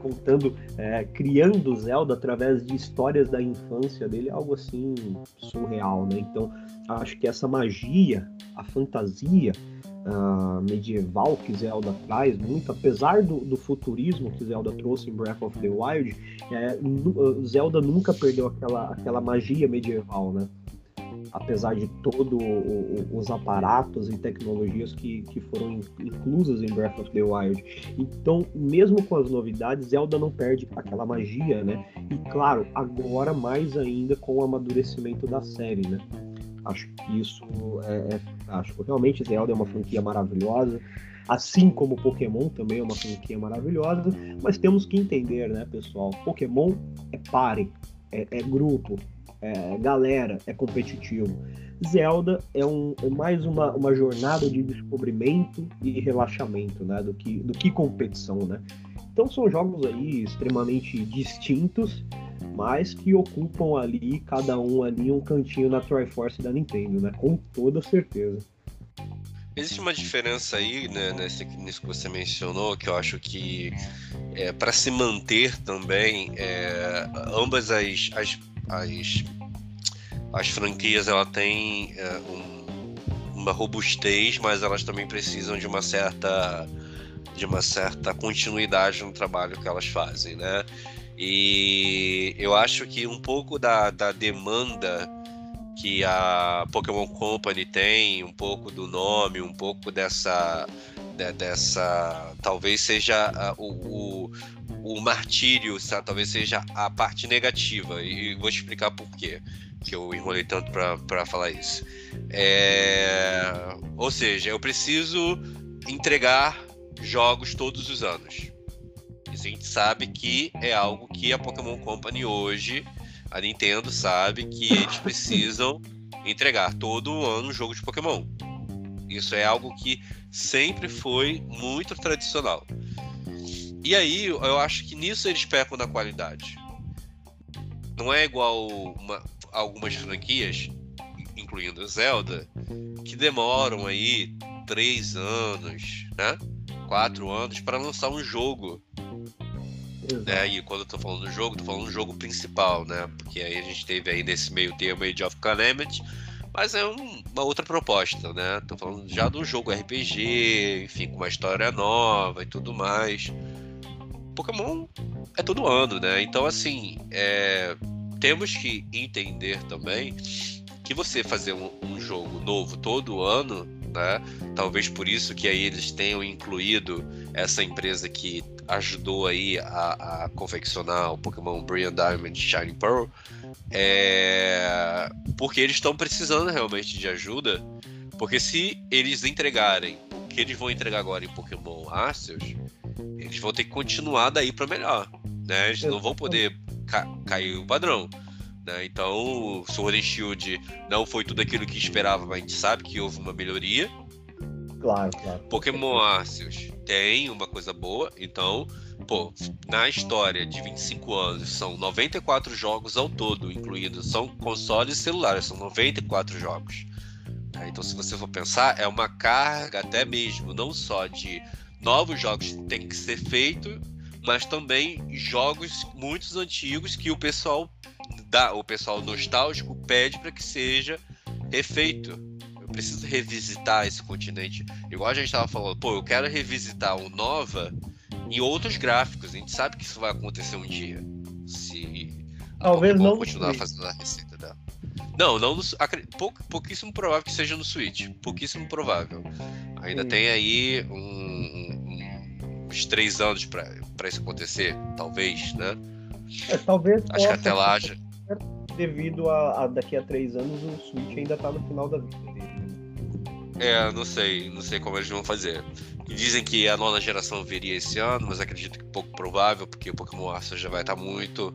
contando, é, criando Zelda através de histórias da infância dele, algo assim surreal, né? Então, acho que essa magia, a fantasia uh, medieval que Zelda traz, muito apesar do, do, futurismo que Zelda trouxe em Breath of the Wild, é, Zelda nunca perdeu aquela, aquela magia medieval, né? Apesar de todos os aparatos e tecnologias que, que foram inclusas em Breath of the Wild. Então, mesmo com as novidades, Zelda não perde aquela magia, né? E claro, agora mais ainda com o amadurecimento da série, né? Acho que isso é, é fantástico. Realmente, Zelda é uma franquia maravilhosa assim como Pokémon também é uma franquia maravilhosa, mas temos que entender, né, pessoal? Pokémon é pare, é, é grupo, é, galera, é competitivo. Zelda é, um, é mais uma, uma jornada de descobrimento e relaxamento, né? Do que, do que competição, né? Então são jogos aí extremamente distintos, mas que ocupam ali, cada um ali, um cantinho na Triforce da Nintendo, né? Com toda certeza. Existe uma diferença aí, né, nesse, nisso que você mencionou, que eu acho que é, para se manter também, é, ambas as, as as, as franquias ela tem é, um, uma robustez, mas elas também precisam de uma certa de uma certa continuidade no trabalho que elas fazem, né? E eu acho que um pouco da, da demanda que a Pokémon Company tem, um pouco do nome, um pouco dessa de, dessa talvez seja o, o, o martírio, sabe? talvez seja a parte negativa. E vou te explicar por quê que eu enrolei tanto para falar isso. É... Ou seja, eu preciso entregar jogos todos os anos. Isso a gente sabe que é algo que a Pokémon Company hoje, a Nintendo sabe que eles precisam entregar todo ano um jogo de Pokémon. Isso é algo que sempre foi muito tradicional. E aí eu acho que nisso eles pecam na qualidade. Não é igual uma, algumas franquias, incluindo Zelda, que demoram aí três anos, né? Quatro anos para lançar um jogo. Né? E quando eu tô falando do jogo, tô falando do jogo principal, né? Porque aí a gente teve aí nesse meio termo Age of Calamity, mas é um, uma outra proposta, né? Tô falando já do jogo RPG, enfim, com uma história nova e tudo mais. Pokémon é todo ano, né? Então, assim, é... temos que entender também que você fazer um, um jogo novo todo ano né? Talvez por isso que aí eles tenham incluído essa empresa que ajudou aí a, a confeccionar o Pokémon Brilliant Diamond Shining Pearl, é... porque eles estão precisando realmente de ajuda, porque se eles entregarem o que eles vão entregar agora em Pokémon Arceus, eles vão ter que continuar daí para melhor, né? Eles não vão poder ca cair o padrão. Né? Então, Sword and Shield não foi tudo aquilo que esperava, mas a gente sabe que houve uma melhoria. Claro, claro. Pokémon Arceus tem uma coisa boa, então, pô, na história de 25 anos, são 94 jogos ao todo, incluindo são consoles e celulares, são 94 jogos. Né? Então, se você for pensar, é uma carga até mesmo, não só de novos jogos tem que ser feito, mas também jogos muito antigos que o pessoal dá, o pessoal nostálgico pede para que seja refeito. Eu preciso revisitar esse continente. Igual a gente estava falando, pô, eu quero revisitar o Nova em outros gráficos. A gente sabe que isso vai acontecer um dia. Se talvez não continuar fazendo a receita dela. Não, não no, pou, pouquíssimo provável que seja no Switch. Pouquíssimo provável. Ainda Sim. tem aí um, uns três anos para isso acontecer, talvez, né? É, talvez. Acho que até lá já devido a, a, daqui a três anos o Switch ainda tá no final da vida dele. Né? É, não sei, não sei como eles vão fazer. Dizem que a nona geração viria esse ano, mas acredito que pouco provável, porque o Pokémon Arceus já vai estar tá muito,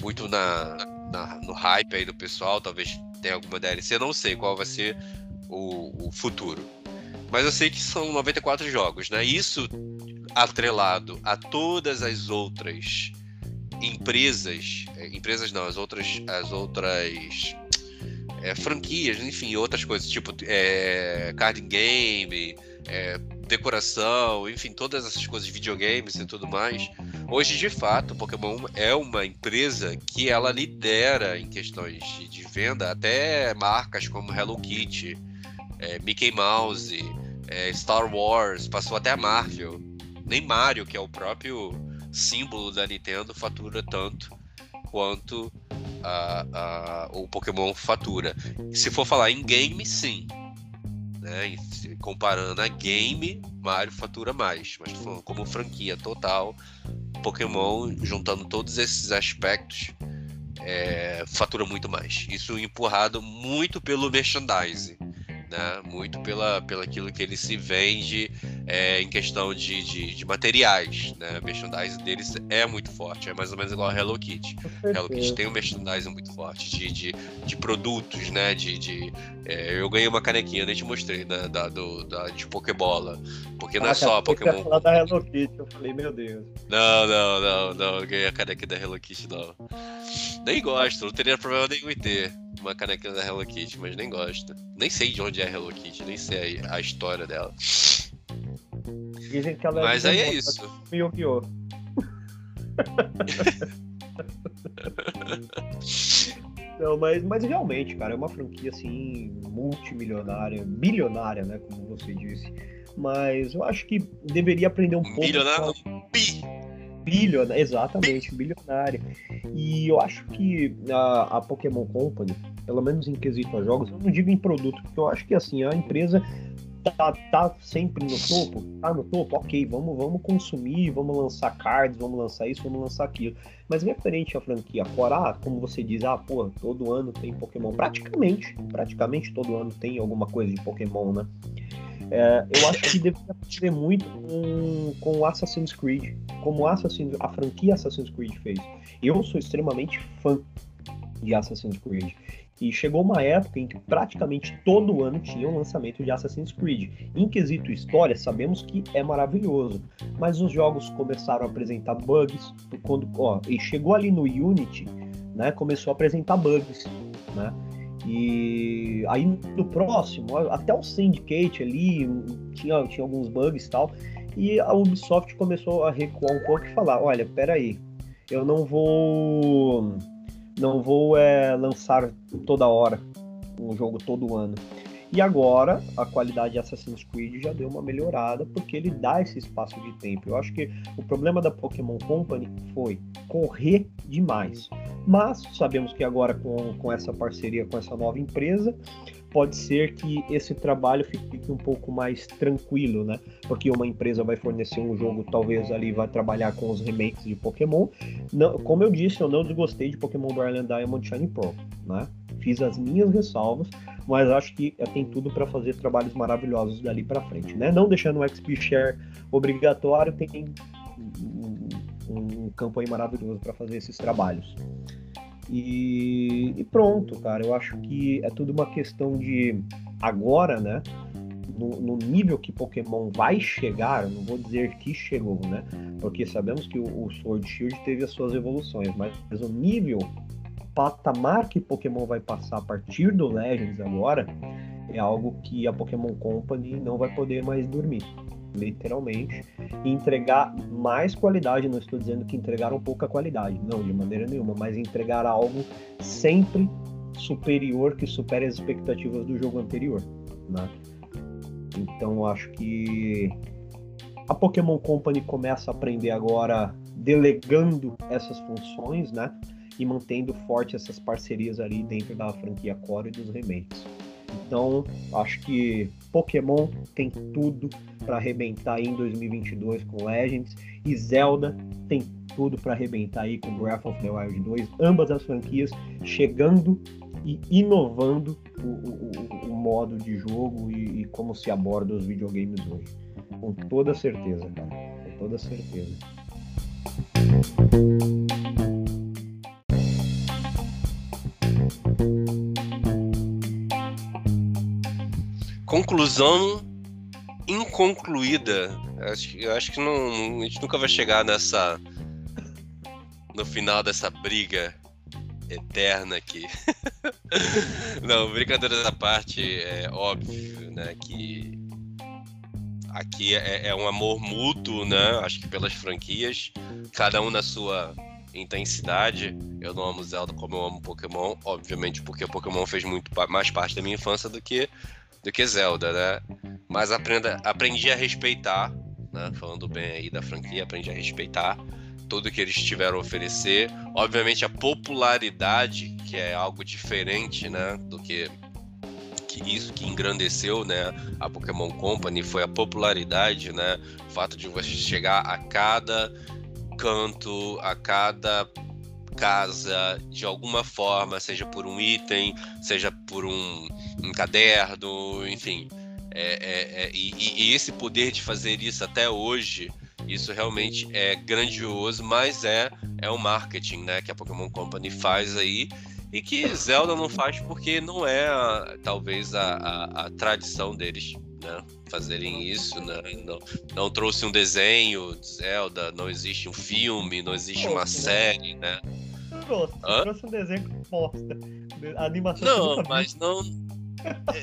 muito na, na, no hype aí do pessoal. Talvez tenha alguma DLC, não sei qual vai ser o, o futuro. Mas eu sei que são 94 jogos, né? Isso atrelado a todas as outras empresas, é, empresas não, as outras, as outras é, franquias, enfim, outras coisas, tipo é, card game, é, decoração, enfim, todas essas coisas, videogames e tudo mais. Hoje, de fato, Pokémon é uma empresa que ela lidera em questões de, venda até marcas como Hello Kitty, é, Mickey Mouse, é, Star Wars, passou até a Marvel, nem Mario, que é o próprio símbolo da Nintendo fatura tanto quanto a, a, o Pokémon fatura. Se for falar em game, sim. Né? Comparando a game, Mario fatura mais. Mas falando como franquia total, Pokémon, juntando todos esses aspectos, é, fatura muito mais. Isso empurrado muito pelo merchandising né? Muito pela, pela aquilo que ele se vende é, em questão de, de, de, materiais, né? O merchandising deles é muito forte, é mais ou menos igual a Hello Kitty. Hello Kitty tem um merchandising muito forte de, de, de produtos, né? De, de é, eu ganhei uma canequinha, nem te mostrei, né? Da, do, da, de Pokébola. Porque não é ah, só Pokémon. falar da Hello Kitty, eu falei, meu Deus. Não, não, não, não, eu ganhei a canequinha da Hello Kitty, não. Nem gosto, não teria problema nenhum em ter uma canequinha da Hello Kitty, mas nem gosto. Nem sei de onde é a Hello Kitty, nem sei a, a história dela. Dizem que ela é Mas aí é isso. Yu-Gi-Oh! Não, mas, mas realmente, cara, é uma franquia assim, multimilionária, bilionária, né? Como você disse. Mas eu acho que deveria aprender um pouco. Bilionário? Bi! Bilionária, exatamente, bilionária. E eu acho que a, a Pokémon Company, pelo menos em quesito a jogos, eu não digo em produto, porque eu acho que assim, a empresa tá, tá sempre no topo, tá no topo, ok, vamos, vamos consumir, vamos lançar cards, vamos lançar isso, vamos lançar aquilo. Mas referente à franquia fora, ah, como você diz, ah, pô, todo ano tem Pokémon. Praticamente, praticamente todo ano tem alguma coisa de Pokémon, né? É, eu acho que deveria aprender muito com, com Assassin's Creed, como Assassin's, a franquia Assassin's Creed fez. Eu sou extremamente fã de Assassin's Creed. E chegou uma época em que praticamente todo ano tinha um lançamento de Assassin's Creed. Em quesito história, sabemos que é maravilhoso, mas os jogos começaram a apresentar bugs. Quando, ó, e chegou ali no Unity, né, começou a apresentar bugs, né? E aí no próximo, até o Syndicate ali tinha, tinha alguns bugs e tal. E a Ubisoft começou a recuar um pouco e falar: olha, peraí, eu não vou não vou é, lançar toda hora um jogo todo ano. E agora a qualidade de Assassin's Creed já deu uma melhorada porque ele dá esse espaço de tempo. Eu acho que o problema da Pokémon Company foi correr demais. Mas sabemos que agora com, com essa parceria com essa nova empresa, pode ser que esse trabalho fique um pouco mais tranquilo, né? Porque uma empresa vai fornecer um jogo, talvez ali vai trabalhar com os remakes de Pokémon. Não, como eu disse, eu não desgostei de Pokémon Brilliant Diamond Shining Pearl, né? Fiz as minhas ressalvas, mas acho que tem tudo para fazer trabalhos maravilhosos dali para frente, né? Não deixando o XP Share obrigatório, tem um, um campo aí maravilhoso para fazer esses trabalhos. E, e, pronto, cara. Eu acho que é tudo uma questão de agora, né? No, no, nível que Pokémon vai chegar, não vou dizer que chegou, né? Porque sabemos que o, o Sword Shield teve as suas evoluções, mas, mas o nível, patamar que Pokémon vai passar a partir do Legends agora, é algo que a Pokémon Company não vai poder mais dormir literalmente, e entregar mais qualidade. Não estou dizendo que entregaram pouca qualidade, não, de maneira nenhuma, mas entregar algo sempre superior que supere as expectativas do jogo anterior, né? Então acho que a Pokémon Company começa a aprender agora delegando essas funções, né? E mantendo forte essas parcerias ali dentro da franquia Core e dos remakes. Então, acho que Pokémon tem tudo para arrebentar aí em 2022 com Legends e Zelda tem tudo para arrebentar aí com Breath of the Wild 2. Ambas as franquias chegando e inovando o, o, o modo de jogo e, e, como se aborda os videogames hoje. Com toda certeza, cara. Com toda certeza. Conclusão inconcluída. Acho, eu acho que não, a gente nunca vai chegar nessa. no final dessa briga eterna aqui. não, brincadeira da parte, é óbvio, né, que aqui é, é, um amor mútuo, né, acho que pelas franquias, cada um na sua intensidade. Eu não amo Zelda como eu amo Pokémon, obviamente porque Pokémon fez muito mais parte da minha infância do que do que Zelda, né? Mas aprenda, aprendi a respeitar, né? Falando bem aí da franquia, aprendi a respeitar tudo que eles tiveram a oferecer. Obviamente a popularidade, que é algo diferente, né? Do que, que isso que engrandeceu, né? A Pokémon Company foi a popularidade, né? O fato de você chegar a cada canto, a cada casa de alguma forma, seja por um item, seja por um, um caderno, enfim. É, é, é, e, e, esse poder de fazer isso até hoje, isso realmente é grandioso, mas é, é o marketing né, que a Pokémon Company faz aí e que Zelda não faz porque não é a, talvez a, a, a, tradição deles né, fazerem isso. Né? Não, não trouxe um desenho de Zelda, não existe um filme, não existe uma série, né? trouxe. Hã? Trouxe um desenho que bosta. A animação Não, mas não.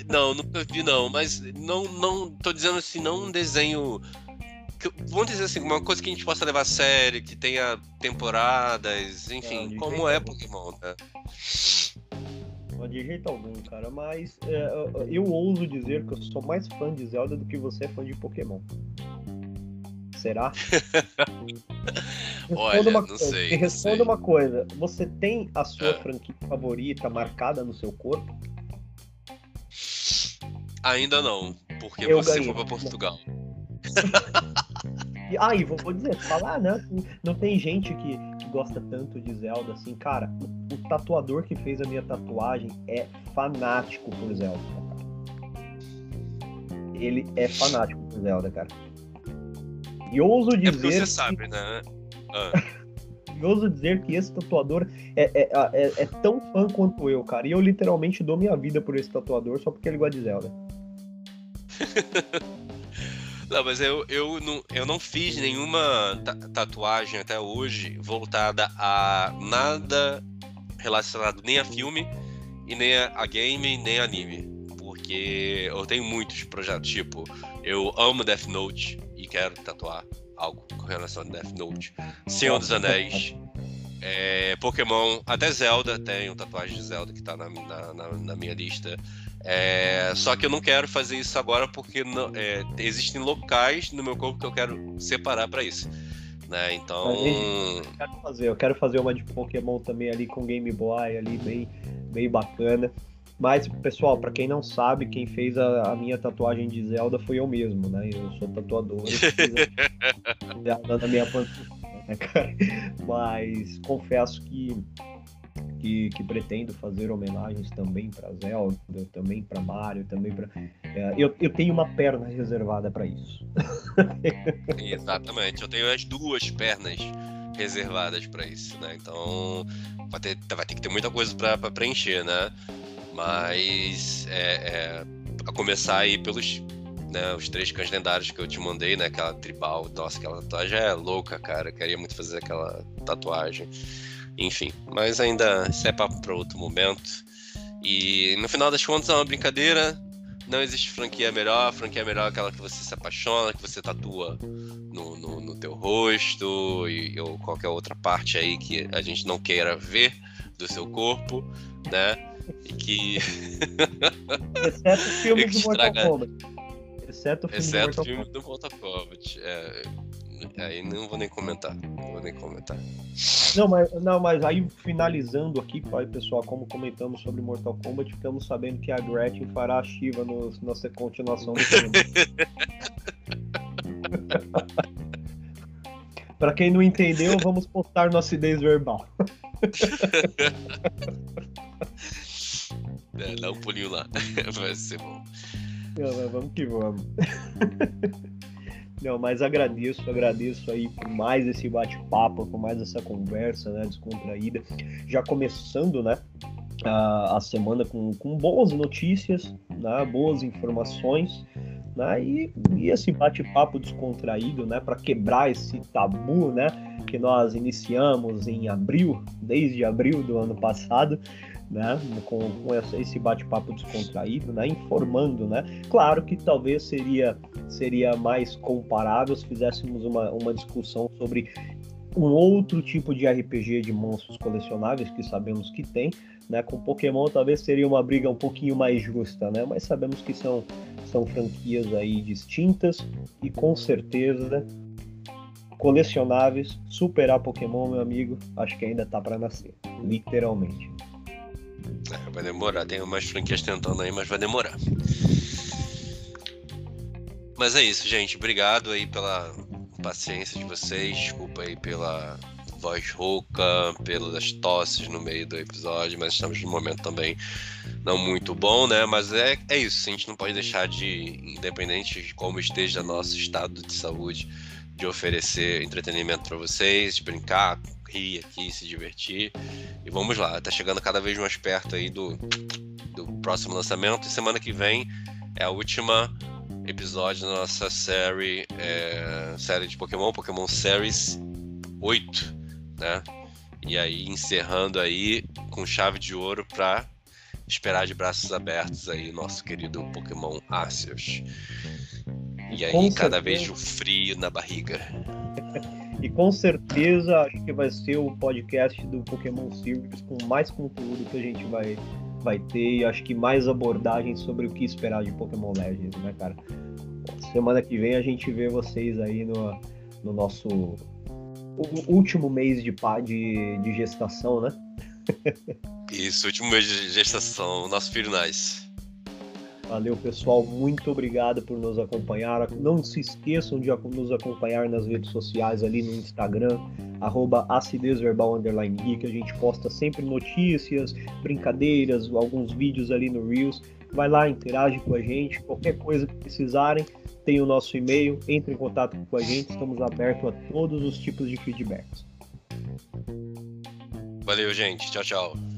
Não, nunca vi não, mas não, não, tô dizendo assim, não um desenho que, vamos dizer assim, uma coisa que a gente possa levar a sério, que tenha temporadas, enfim, não, como é Pokémon, né? De jeito algum, cara, mas é, eu ouso dizer que eu sou mais fã de Zelda do que você é fã de Pokémon. Será? Olha, uma não coisa. sei. Responda uma coisa. Você tem a sua É. franquia favorita marcada no seu corpo? Ainda não, porque Eu você ganhei. foi pra Portugal. E, ah, e vou, vou dizer, falar, né? Não tem gente que, que gosta tanto de Zelda assim. Cara, o, o tatuador que fez a minha tatuagem é fanático por Zelda. cara. Ele é fanático por Zelda, cara. E ouso É porque dizer. você sabe, né? Ah, curioso dizer que esse tatuador é, é, é, é, tão fã quanto eu, cara. E eu literalmente dou minha vida por esse tatuador só porque ele gosta de Zelda. Não, mas eu, eu, não, eu não fiz nenhuma tatuagem até hoje voltada a nada relacionado nem a filme e nem a, game, nem a anime. Porque eu tenho muitos projetos, tipo, eu amo Death Note e quero tatuar algo com relação a Death Note. Senhor dos Anéis, é, Pokémon, até Zelda, tenho tatuagem de Zelda que tá na, na, na minha lista. É, só que eu não quero fazer isso agora porque não, é, existem locais no meu corpo que eu quero separar para isso. Né? Então. Eu quero, fazer, eu quero fazer uma de Pokémon também ali com Game Boy ali, bem, bem bacana. Mas, pessoal, para quem não sabe, quem fez a, a, minha tatuagem de Zelda foi eu mesmo, né? Eu sou tatuador. Zelda na minha panturrilha, né, cara? Mas confesso que que, que pretendo fazer homenagens também para Zelda, também para Mario, também para. É, eu, eu tenho uma perna reservada para isso. Exatamente, eu tenho as duas pernas reservadas para isso, né? Então vai ter, vai ter que ter muita coisa para preencher, né? Mas é, é, a começar aí pelos né, os três cães lendários que eu te mandei, né? Aquela tribal, nossa, aquela tatuagem é louca, cara. Eu queria muito fazer aquela tatuagem. Enfim, mas ainda isso é papo para outro momento. E no final das contas é uma brincadeira. Não existe franquia melhor. A franquia melhor é aquela que você se apaixona, que você tatua no, no, no teu rosto e, ou qualquer outra parte aí que a gente não queira ver do seu corpo, né? E que. Exceto o filme do Mortal Kombat. Exceto o filme, Exceto do, Mortal filme do Mortal Kombat. É, Aí não vou nem comentar. Não vou nem comentar. Não, mas, não, mas aí finalizando aqui, pessoal, como comentamos sobre Mortal Kombat, ficamos sabendo que a Gretchen fará a Shiva no, na continuação do filme. pra quem não entendeu, vamos postar no acidez verbal. é, dá um pulinho lá. Vai ser bom. Não, vamos que vamos. Não, mas agradeço, agradeço aí por mais esse bate-papo, por mais essa conversa, né, descontraída. Já começando, né, a, a semana com, com boas notícias, né, boas informações, né, e, e esse bate-papo descontraído, né, para quebrar esse tabu, né, que nós iniciamos em abril, desde abril do ano passado, né, com, com esse bate-papo descontraído, né, informando, né. Claro que talvez seria seria mais comparável se fizéssemos uma, uma discussão sobre um outro tipo de RPG de monstros colecionáveis que sabemos que tem, né? Com Pokémon talvez seria uma briga um pouquinho mais justa, né? Mas sabemos que são são franquias aí distintas e com certeza colecionáveis, superar Pokémon, meu amigo, acho que ainda tá para nascer, literalmente. É, vai demorar, tem umas franquias tentando aí, mas vai demorar. Mas é isso, gente. Obrigado aí pela paciência de vocês. Desculpa aí pela voz rouca, pelas tosses no meio do episódio, mas estamos num momento também não muito bom, né? Mas é, é isso, a gente não pode deixar de, independente de como esteja nosso estado de saúde, de oferecer entretenimento para vocês, de brincar, rir aqui, se divertir. E vamos lá, tá chegando cada vez mais perto aí do, do próximo lançamento. E semana que vem é a última episódio da nossa série, é, série de Pokémon, Pokémon Series 8, né? E aí encerrando aí com chave de ouro para esperar de braços abertos aí nosso querido Pokémon Arceus. E aí com cada certeza. vez o frio na barriga. E com certeza acho que vai ser o podcast do Pokémon Series com mais conteúdo que a gente vai vai ter, acho que mais abordagens sobre o que esperar de Pokémon Legends, né, cara? Semana que vem a gente vê vocês aí no, no nosso último mês de, de, de gestação, né? Isso, último mês de gestação, nosso nasce. Valeu, pessoal. Muito obrigado por nos acompanhar. Não se esqueçam de nos acompanhar nas redes sociais ali no Instagram, arroba acidezverbal. A gente posta sempre notícias, brincadeiras, alguns vídeos ali no Reels. Vai lá, interage com a gente. Qualquer coisa que precisarem, tem o nosso e-mail. Entre em contato com a gente. Estamos abertos a todos os tipos de feedbacks. Valeu, gente. Tchau, tchau.